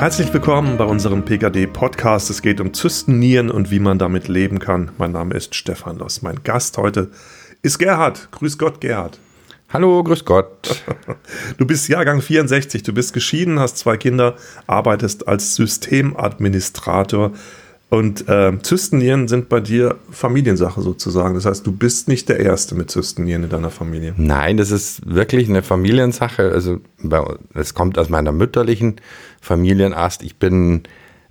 Herzlich willkommen bei unserem PKD-Podcast. Es geht um Zystennieren und wie man damit leben kann. Mein Name ist Stefan Loss. Mein Gast heute ist Gerhard. Grüß Gott, Gerhard. Hallo, grüß Gott. Du bist Jahrgang 64, du bist geschieden, hast zwei Kinder, arbeitest als Systemadministrator und äh, Zystennieren sind bei dir Familiensache sozusagen. Das heißt, du bist nicht der Erste mit Zystennieren in deiner Familie. Nein, das ist wirklich eine Familiensache. Also es kommt aus meiner mütterlichen Familienast. Ich bin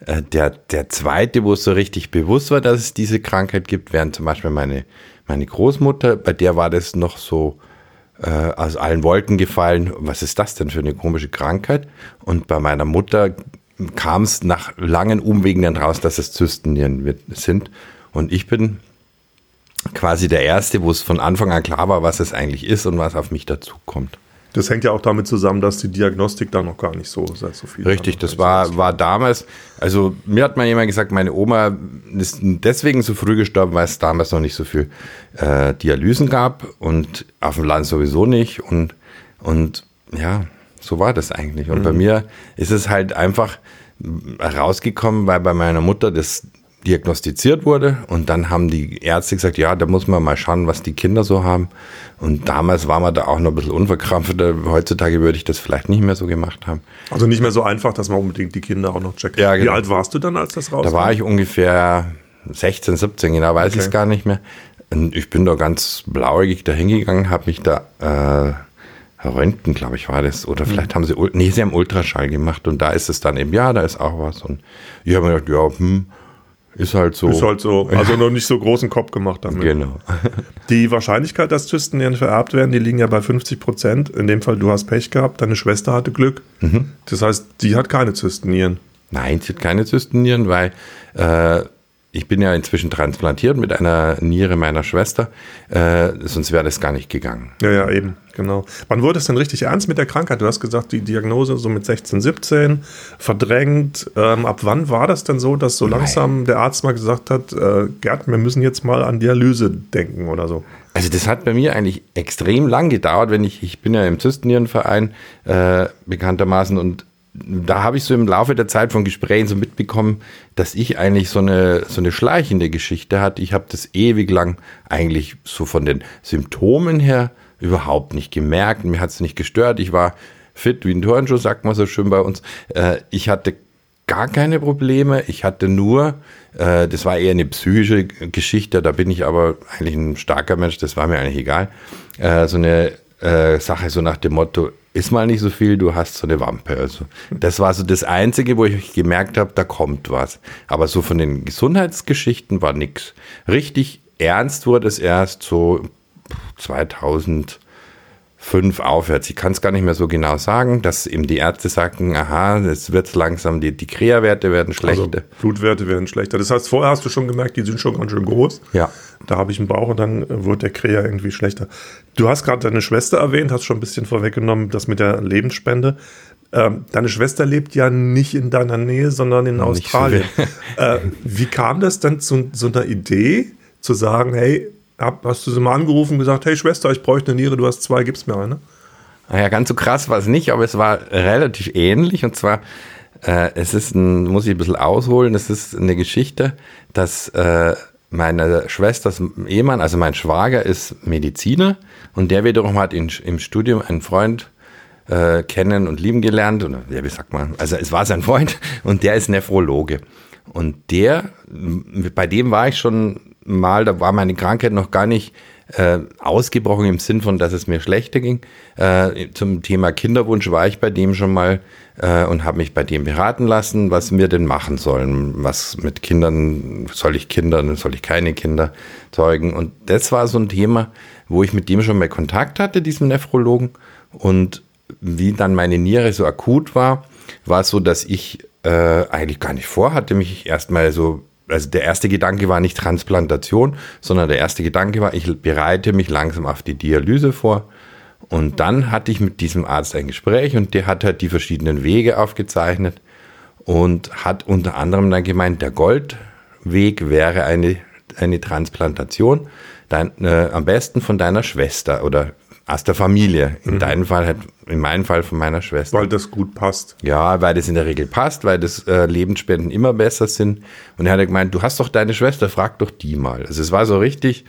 äh, der, der Zweite, wo es so richtig bewusst war, dass es diese Krankheit gibt, während zum Beispiel meine, meine Großmutter, bei der war das noch so äh, aus allen Wolken gefallen. Was ist das denn für eine komische Krankheit? Und bei meiner Mutter kam es nach langen Umwegen dann raus, dass es Zystennieren sind. Und ich bin quasi der Erste, wo es von Anfang an klar war, was es eigentlich ist und was auf mich dazukommt. Das hängt ja auch damit zusammen, dass die Diagnostik da noch gar nicht so seit so viel. Richtig, das war, war damals, also mir hat mal jemand gesagt, meine Oma ist deswegen so früh gestorben, weil es damals noch nicht so viel äh, Dialysen gab und auf dem Land sowieso nicht und, und ja, so war das eigentlich. Und mhm. bei mir ist es halt einfach rausgekommen, weil bei meiner Mutter das diagnostiziert wurde und dann haben die Ärzte gesagt, ja, da muss man mal schauen, was die Kinder so haben. Und damals war man da auch noch ein bisschen unverkrampft. Heutzutage würde ich das vielleicht nicht mehr so gemacht haben. Also nicht mehr so einfach, dass man unbedingt die Kinder auch noch checkt. Ja, genau. Wie alt warst du dann, als das rauskam? Da war ich ungefähr 16, 17, genau weiß okay. ich es gar nicht mehr. Und ich bin da ganz blauäugig dahingegangen, habe mich da äh, Röntgen, glaube ich, war das. Oder vielleicht mhm. haben sie, nee, sie haben Ultraschall gemacht und da ist es dann eben, ja, da ist auch was. Und ich habe mir gedacht, ja, hm, ist halt so. Ist halt so. Also noch nicht so großen Kopf gemacht damit. Genau. Die Wahrscheinlichkeit, dass Zystennieren vererbt werden, die liegen ja bei 50 Prozent. In dem Fall, du hast Pech gehabt, deine Schwester hatte Glück. Mhm. Das heißt, die hat keine Zystennieren. Nein, sie hat keine Zystennieren, weil äh, ich bin ja inzwischen transplantiert mit einer Niere meiner Schwester, äh, sonst wäre das gar nicht gegangen. Ja, ja, eben, genau. Wann wurde es denn richtig ernst mit der Krankheit? Du hast gesagt, die Diagnose so mit 16, 17, verdrängt. Ähm, ab wann war das denn so, dass so langsam Nein. der Arzt mal gesagt hat, äh, Gerd, wir müssen jetzt mal an Dialyse denken oder so? Also das hat bei mir eigentlich extrem lang gedauert, wenn ich, ich bin ja im Zystennierenverein äh, bekanntermaßen und da habe ich so im Laufe der Zeit von Gesprächen so mitbekommen, dass ich eigentlich so eine, so eine schleichende Geschichte hatte. Ich habe das ewig lang eigentlich so von den Symptomen her überhaupt nicht gemerkt. Mir hat es nicht gestört. Ich war fit wie ein Turnschuh, sagt man so schön bei uns. Äh, ich hatte gar keine Probleme. Ich hatte nur, äh, das war eher eine psychische Geschichte, da bin ich aber eigentlich ein starker Mensch, das war mir eigentlich egal. Äh, so eine Sache so nach dem Motto, ist mal nicht so viel, du hast so eine Wampe. Also das war so das Einzige, wo ich gemerkt habe, da kommt was. Aber so von den Gesundheitsgeschichten war nichts. Richtig ernst wurde es erst so 2000 fünf aufwärts. Ich kann es gar nicht mehr so genau sagen, dass eben die Ärzte sagten, aha, es wird langsam, die, die Krea-Werte werden schlechter. Also Blutwerte werden schlechter. Das heißt, vorher hast du schon gemerkt, die sind schon ganz schön groß. Ja. Da habe ich einen Bauch und dann wird der Krea irgendwie schlechter. Du hast gerade deine Schwester erwähnt, hast schon ein bisschen vorweggenommen, das mit der Lebensspende. Ähm, deine Schwester lebt ja nicht in deiner Nähe, sondern in Australien. äh, wie kam das dann zu so einer Idee, zu sagen, hey, hab, hast du sie mal angerufen und gesagt, hey Schwester, ich bräuchte eine Niere, du hast zwei, gib's mir eine? Naja, ganz so krass war es nicht, aber es war relativ ähnlich. Und zwar, äh, es ist ein, muss ich ein bisschen ausholen, es ist eine Geschichte, dass äh, meine Schwesters Ehemann, also mein Schwager, ist Mediziner und der wiederum hat in, im Studium einen Freund äh, kennen und lieben gelernt. Und, ja, wie sagt man? Also es war sein Freund und der ist Nephrologe. Und der, bei dem war ich schon mal, da war meine Krankheit noch gar nicht äh, ausgebrochen im Sinn von, dass es mir schlechter ging. Äh, zum Thema Kinderwunsch war ich bei dem schon mal äh, und habe mich bei dem beraten lassen, was wir denn machen sollen. Was mit Kindern, soll ich Kinder, soll ich keine Kinder zeugen? Und das war so ein Thema, wo ich mit dem schon mal Kontakt hatte, diesem Nephrologen. Und wie dann meine Niere so akut war, war es so, dass ich äh, eigentlich gar nicht vorhatte, mich erstmal so also der erste Gedanke war nicht Transplantation, sondern der erste Gedanke war, ich bereite mich langsam auf die Dialyse vor. Und dann hatte ich mit diesem Arzt ein Gespräch und der hat halt die verschiedenen Wege aufgezeichnet und hat unter anderem dann gemeint, der Goldweg wäre eine, eine Transplantation, dein, äh, am besten von deiner Schwester oder aus der Familie. In mhm. deinem Fall halt, in meinem Fall von meiner Schwester. Weil das gut passt. Ja, weil das in der Regel passt, weil das äh, Lebensspenden immer besser sind. Und er hat gemeint, du hast doch deine Schwester, frag doch die mal. Also es war so richtig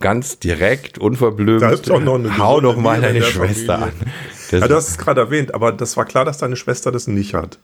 ganz direkt, unverblümt. Da ist doch noch eine Hau doch mal deine Schwester Familie. an. Das ja, du hast es gerade erwähnt, aber das war klar, dass deine Schwester das nicht hat.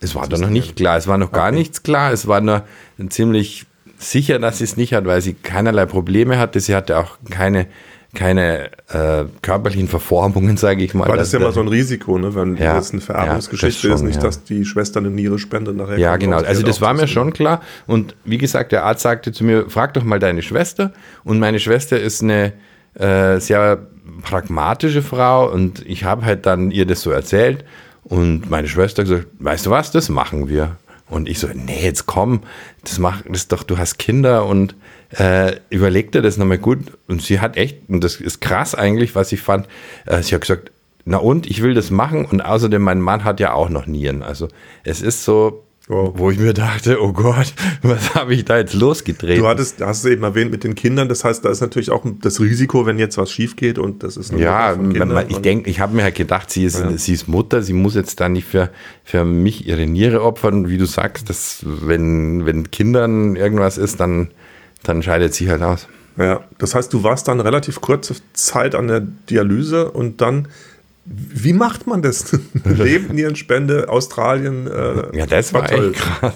Es war doch noch nicht klar. Es war noch gar okay. nichts klar. Es war nur ziemlich sicher, dass sie es nicht hat, weil sie keinerlei Probleme hatte. Sie hatte auch keine keine äh, körperlichen Verformungen, sage ich mal. Weil das ist ja mal so ein Risiko, ne? wenn ja, das eine Vererbungsgeschichte ja, ist, nicht, ja. dass die Schwester eine Niere spendet nachher. Ja, genau. Also das war mir schon klar. Und wie gesagt, der Arzt sagte zu mir, frag doch mal deine Schwester. Und meine Schwester ist eine äh, sehr pragmatische Frau und ich habe halt dann ihr das so erzählt. Und meine Schwester gesagt, weißt du was, das machen wir. Und ich so, nee, jetzt komm, das mach das doch, du hast Kinder und äh, überleg dir das nochmal gut. Und sie hat echt, und das ist krass eigentlich, was ich fand, äh, sie hat gesagt, na und, ich will das machen und außerdem mein Mann hat ja auch noch Nieren. Also es ist so, Oh. Wo ich mir dachte, oh Gott, was habe ich da jetzt losgedreht? Du hattest, hast es eben erwähnt mit den Kindern, das heißt, da ist natürlich auch das Risiko, wenn jetzt was schief geht und das ist Ja, man, ich denke, ich habe mir halt gedacht, sie ist, ja. sie ist Mutter, sie muss jetzt da nicht für, für mich ihre Niere opfern, wie du sagst, dass wenn, wenn Kindern irgendwas ist, dann, dann scheidet sie halt aus. Ja, das heißt, du warst dann relativ kurze Zeit an der Dialyse und dann wie macht man das? Nebennierenspende, Australien. Äh, ja, das war, war echt krass.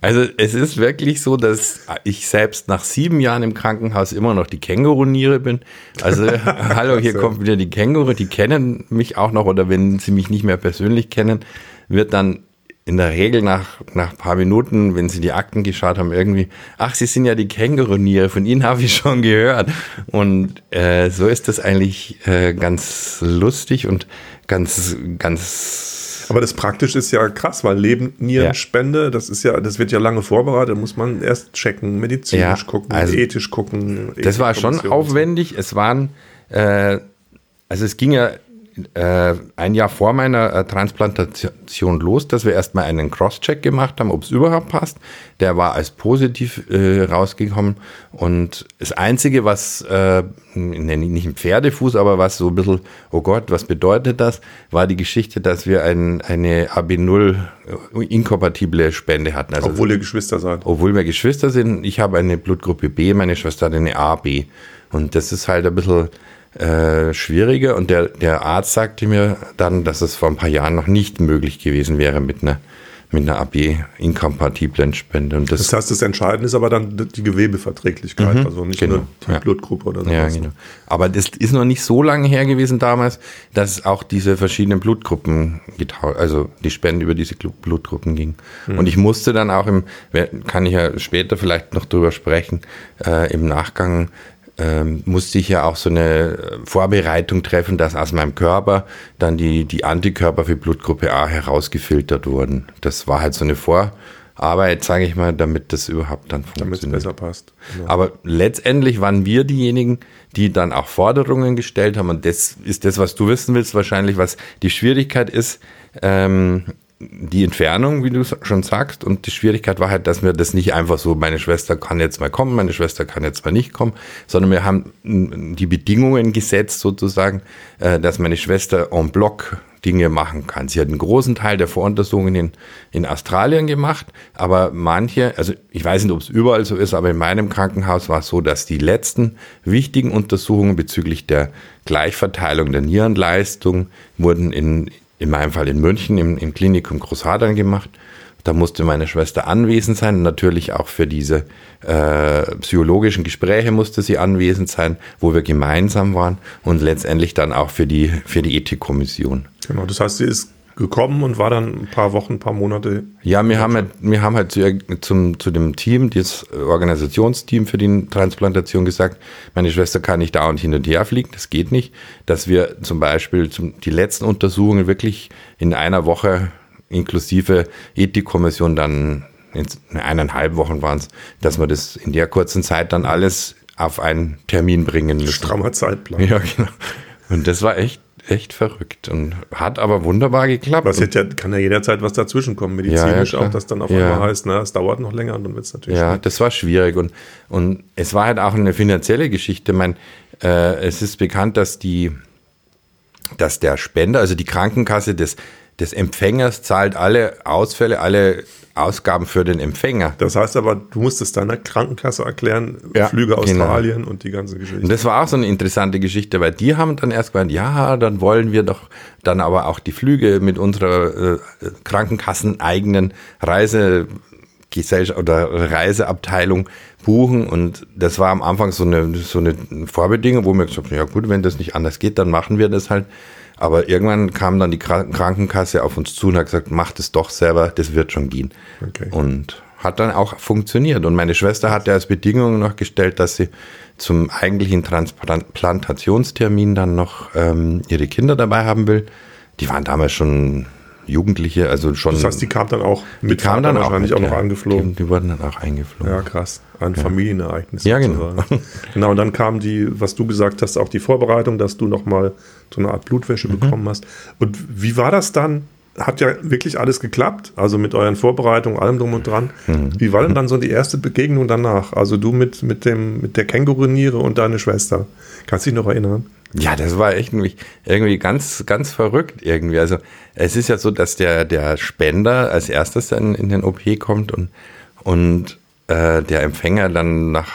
Also es ist wirklich so, dass ich selbst nach sieben Jahren im Krankenhaus immer noch die Känguruniere bin. Also hallo, hier kommt wieder die Känguru. Die kennen mich auch noch oder wenn sie mich nicht mehr persönlich kennen, wird dann in der Regel nach, nach ein paar Minuten, wenn sie die Akten geschaut haben, irgendwie, ach, sie sind ja die Känguruniere, von ihnen habe ich schon gehört. Und äh, so ist das eigentlich äh, ganz lustig und ganz, ganz. Aber das praktisch ist ja krass, weil Lebennierenspende, ja. das ist ja, das wird ja lange vorbereitet, muss man erst checken, medizinisch ja, gucken, also, ethisch gucken. Das war schon aufwendig. Es waren, äh, also es ging ja äh, ein Jahr vor meiner äh, Transplantation los, dass wir erstmal einen Cross-Check gemacht haben, ob es überhaupt passt. Der war als positiv äh, rausgekommen. Und das Einzige, was, äh, nicht ein Pferdefuß, aber was so ein bisschen, oh Gott, was bedeutet das, war die Geschichte, dass wir ein, eine AB0 äh, inkompatible Spende hatten. Also, obwohl ihr Geschwister seid. Obwohl wir Geschwister sind. Ich habe eine Blutgruppe B, meine Schwester hat eine AB. Und das ist halt ein bisschen äh, schwieriger. Und der, der Arzt sagte mir dann, dass es vor ein paar Jahren noch nicht möglich gewesen wäre mit einer mit einer AB-inkompatiblen Spende. Und das, das, heißt, das Entscheidende ist aber dann die Gewebeverträglichkeit, mhm, also nicht genau, nur die ja. Blutgruppe oder so. Ja, genau. Aber das ist noch nicht so lange her gewesen damals, dass es auch diese verschiedenen Blutgruppen, also die Spende über diese Blutgruppen ging. Mhm. Und ich musste dann auch im, kann ich ja später vielleicht noch drüber sprechen, äh, im Nachgang ähm, musste ich ja auch so eine Vorbereitung treffen, dass aus meinem Körper dann die, die Antikörper für Blutgruppe A herausgefiltert wurden. Das war halt so eine Vorarbeit, sage ich mal, damit das überhaupt dann funktioniert. Damit es besser passt. Genau. Aber letztendlich waren wir diejenigen, die dann auch Forderungen gestellt haben. Und das ist das, was du wissen willst, wahrscheinlich, was die Schwierigkeit ist. Ähm, die Entfernung, wie du schon sagst, und die Schwierigkeit war halt, dass wir das nicht einfach so, meine Schwester kann jetzt mal kommen, meine Schwester kann jetzt mal nicht kommen, sondern wir haben die Bedingungen gesetzt sozusagen, äh, dass meine Schwester en bloc Dinge machen kann. Sie hat einen großen Teil der Voruntersuchungen in, in Australien gemacht, aber manche, also ich weiß nicht, ob es überall so ist, aber in meinem Krankenhaus war es so, dass die letzten wichtigen Untersuchungen bezüglich der Gleichverteilung der Nierenleistung wurden in, in meinem Fall in München im, im Klinikum Großhadern gemacht. Da musste meine Schwester anwesend sein. Natürlich auch für diese äh, psychologischen Gespräche musste sie anwesend sein, wo wir gemeinsam waren und letztendlich dann auch für die, für die Ethikkommission. Genau, das heißt, sie ist gekommen und war dann ein paar Wochen, ein paar Monate. Ja, wir haben halt, wir haben halt zu, zum, zu dem Team, das Organisationsteam für die Transplantation gesagt, meine Schwester kann nicht da und hin und her fliegen, das geht nicht, dass wir zum Beispiel zum, die letzten Untersuchungen wirklich in einer Woche inklusive Ethikkommission dann in eineinhalb Wochen waren es, dass wir das in der kurzen Zeit dann alles auf einen Termin bringen müssen. Strammer Zeitplan. Ja, genau. Und das war echt, echt verrückt und hat aber wunderbar geklappt. Was ja, kann ja jederzeit was dazwischen kommen, medizinisch Ja, ja, auch, dass dann auf einmal heißt, na, es dauert noch länger und dann wird es natürlich Ja, das war schwierig und, und es war halt auch eine finanzielle Geschichte. Ich mein, äh, es ist bekannt, dass die, dass der Spender, also die Krankenkasse des, des Empfängers zahlt alle Ausfälle, alle Ausgaben für den Empfänger. Das heißt aber, du musstest deiner Krankenkasse erklären, Ja, Flüge genau. Australien und die ganze Geschichte. Und das war auch so eine interessante Geschichte, weil die haben dann erst gesagt, ja, dann wollen wir doch dann aber auch die Flüge mit unserer äh, Krankenkassen eigenen Reisegesellschaft oder Reiseabteilung buchen. Und das war am Anfang so eine, so eine Vorbedingung, wo wir gesagt haben, ja gut, wenn das nicht anders geht, dann machen wir das halt. Aber irgendwann kam dann die Kra- Krankenkasse auf uns zu und hat gesagt, macht es doch selber, das wird schon gehen. Okay. Und hat dann auch funktioniert. Und meine Schwester hatte als Bedingung noch gestellt, dass sie zum eigentlichen Transplantationstermin dann noch ähm, ihre Kinder dabei haben will. Die waren damals schon Jugendliche, also schon. das heißt, die kam dann auch die mit kamen Vater dann auch, wahrscheinlich mit, auch noch ja. angeflogen. Die, die wurden dann auch eingeflogen. Ja, krass. Ein Familienereignis. Ja, genau. sozusagen. genau, und dann kam die, was du gesagt hast, auch die Vorbereitung, dass du nochmal so eine Art Blutwäsche Mhm. bekommen hast. Und wie war das dann? Hat ja wirklich alles geklappt, also mit euren Vorbereitungen, allem drum und dran. Mhm. Wie war denn dann so die erste Begegnung danach? Also du mit, mit, dem, mit der Känguruniere und deine Schwester. Kannst du dich noch erinnern? Ja, das war echt irgendwie, irgendwie ganz, ganz verrückt irgendwie. Also es ist ja so, dass der, der Spender als erstes dann in den OP kommt und, und äh, der Empfänger dann nach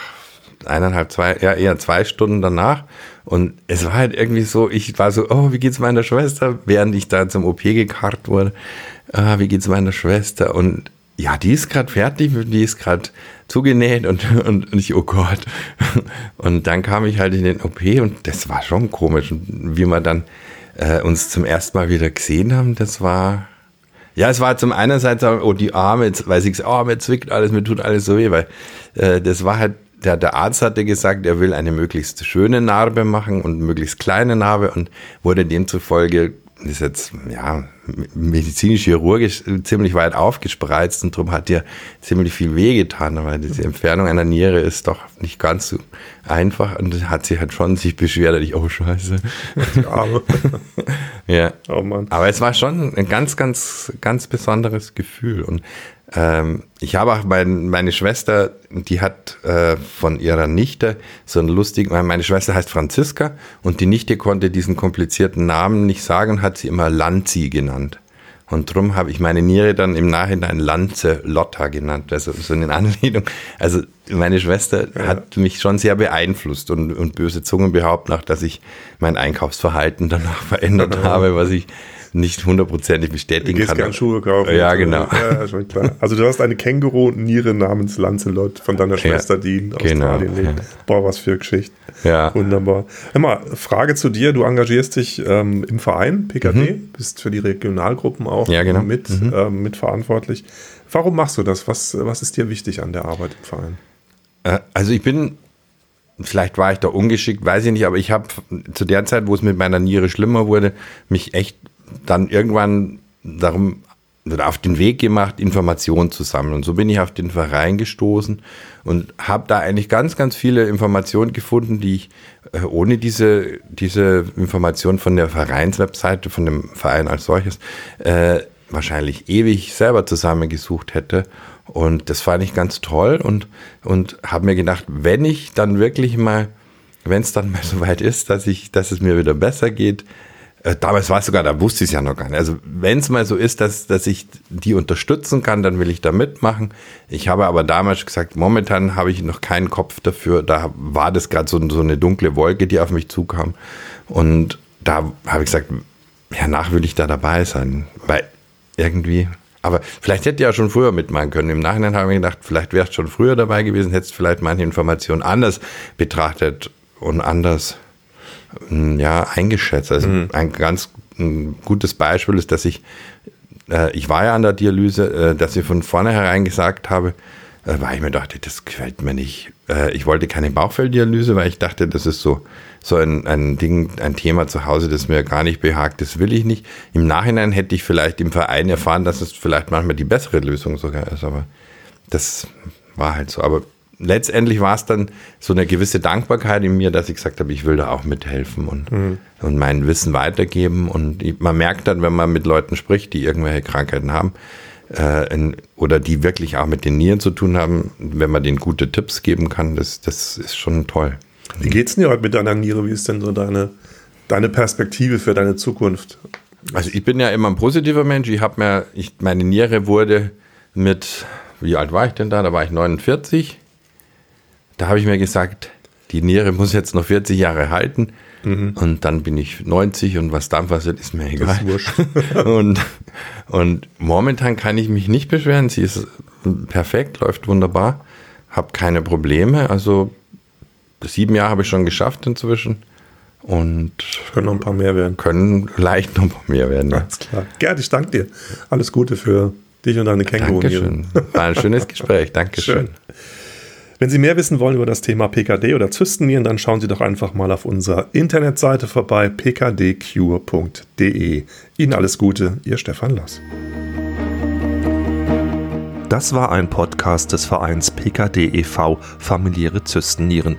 eineinhalb, zwei, ja eher zwei Stunden danach. Und es war halt irgendwie so, ich war so, oh, wie geht's meiner Schwester, während ich da zum OP gekarrt wurde. Ah, wie geht's meiner Schwester? Und ja, die ist gerade fertig, die ist gerade zugenäht und, und, und ich, oh Gott. Und dann kam ich halt in den OP und das war schon komisch. Und wie wir dann äh, uns zum ersten Mal wieder gesehen haben, das war, ja, es war zum einerseits, oh, die Arme, jetzt weiß ich, oh, mir zwickt alles, mir tut alles so weh, weil äh, das war halt, der, der Arzt hatte gesagt, er will eine möglichst schöne Narbe machen und möglichst kleine Narbe und wurde demzufolge, ist jetzt, ja, medizinisch-chirurgisch ziemlich weit aufgespreizt und darum hat dir ziemlich viel wehgetan, weil diese Entfernung einer Niere ist doch nicht ganz so einfach und hat sie halt schon sich beschwert, dass ich, oh Scheiße. Ja. oh Mann. Aber es war schon ein ganz, ganz, ganz besonderes Gefühl. Und ähm, ich habe auch mein, meine Schwester, die hat äh, von ihrer Nichte so einen lustigen, meine- Schwester heißt Franziska und die Nichte konnte diesen komplizierten Namen nicht sagen und hat sie immer Lanzi genannt. Und drum habe ich meine Niere dann im Nachhinein Lanze Lotta genannt, also so eine Anlehnung. Also meine Schwester hat mich schon sehr beeinflusst und, und böse Zungen behaupten auch, dass ich mein Einkaufsverhalten danach verändert habe, was ich nicht hundertprozentig Du bestätigen gehst kann. gern Schuhe kaufen. Ja, genau. Ja, schon klar. Also du hast eine Känguru-Niere namens Lancelot von deiner Schwester, die in genau, Australien lebt. ja. Boah, was für Geschichte. Ja. Wunderbar. Mal, Frage zu dir. Du engagierst dich ähm, im Verein PKD, bist für die Regionalgruppen auch Mhm. Ja, genau. mit, ähm, mitverantwortlich. Warum machst du das? Was, was ist dir wichtig an der Arbeit im Verein? Äh, Also ich bin, vielleicht war ich da ungeschickt, weiß ich nicht, aber ich habe zu der Zeit, wo es mit meiner Niere schlimmer wurde, mich echt dann irgendwann darum oder auf den Weg gemacht, Informationen zu sammeln. Und so bin ich auf den Verein gestoßen und habe da eigentlich ganz, ganz viele Informationen gefunden, die ich äh, ohne diese, diese Information von der Vereinswebseite, von dem Verein als solches, äh, wahrscheinlich ewig selber zusammengesucht hätte. Und das fand ich ganz toll und, und habe mir gedacht, wenn ich dann wirklich mal, wenn es dann mal so weit ist, dass ich, dass es mir wieder besser geht, damals war es sogar, da wusste ich es ja noch gar nicht. Also wenn es mal so ist, dass, dass ich die unterstützen kann, dann will ich da mitmachen. Ich habe aber damals gesagt, momentan habe ich noch keinen Kopf dafür. Da war das gerade so, so eine dunkle Wolke, die auf mich zukam. Und da habe ich gesagt, hernach will ich da dabei sein. Weil irgendwie, aber vielleicht hätte ich ja schon früher mitmachen können. Im Nachhinein habe ich mir gedacht, vielleicht wärst schon früher dabei gewesen, hättest vielleicht manche Informationen anders betrachtet und anders ja, eingeschätzt. Also ein ganz mm, gutes Beispiel ist, dass ich, äh, ich war ja an der Dialyse, äh, dass ich von vornherein gesagt habe, äh, weil ich mir dachte, das gefällt mir nicht. Äh, ich wollte keine Bauchfelldialyse, weil ich dachte, das ist so, so ein, ein Ding, ein Thema zu Hause, das mir gar nicht behagt, das will ich nicht. Im Nachhinein hätte ich vielleicht im Verein erfahren, dass es vielleicht manchmal die bessere Lösung sogar ist, aber das war halt so. Aber letztendlich war es dann so eine gewisse Dankbarkeit in mir, dass ich gesagt habe, ich will da auch mithelfen und, mhm. und mein Wissen weitergeben. Und man merkt dann, wenn man mit Leuten spricht, die irgendwelche Krankheiten haben, äh, in, oder die wirklich auch mit den Nieren zu tun haben, wenn man denen gute Tipps geben kann, das, das ist schon toll. Wie geht's denn dir heute mit deiner Niere? Wie ist denn so deine, deine Perspektive für deine Zukunft? Also ich bin ja immer ein positiver Mensch. Ich habe mir, ich, meine Niere wurde mit, wie alt war ich denn da? Da war ich 49 da habe ich mir gesagt, die Niere muss jetzt noch 40 Jahre halten. Mhm. Und dann bin ich 90 und was dann passiert, ist mir egal. Ist und, und momentan kann ich mich nicht beschweren. Sie ist perfekt, läuft wunderbar, habe keine Probleme. Also sieben Jahre habe ich schon geschafft inzwischen. Und können noch ein paar mehr werden. Können leicht noch ein paar mehr werden. Ja. Alles klar. Gerd, ich danke dir. Alles Gute für dich und deine Känguru. Dankeschön. War ein schönes Gespräch. Dankeschön. Schön. Wenn Sie mehr wissen wollen über das Thema PKD oder Zystennieren, dann schauen Sie doch einfach mal auf unserer Internetseite vorbei, pkdcure.de. Ihnen alles Gute, Ihr Stefan Loss. Das war ein Podcast des Vereins PKD e.V. Familiäre Zystennieren.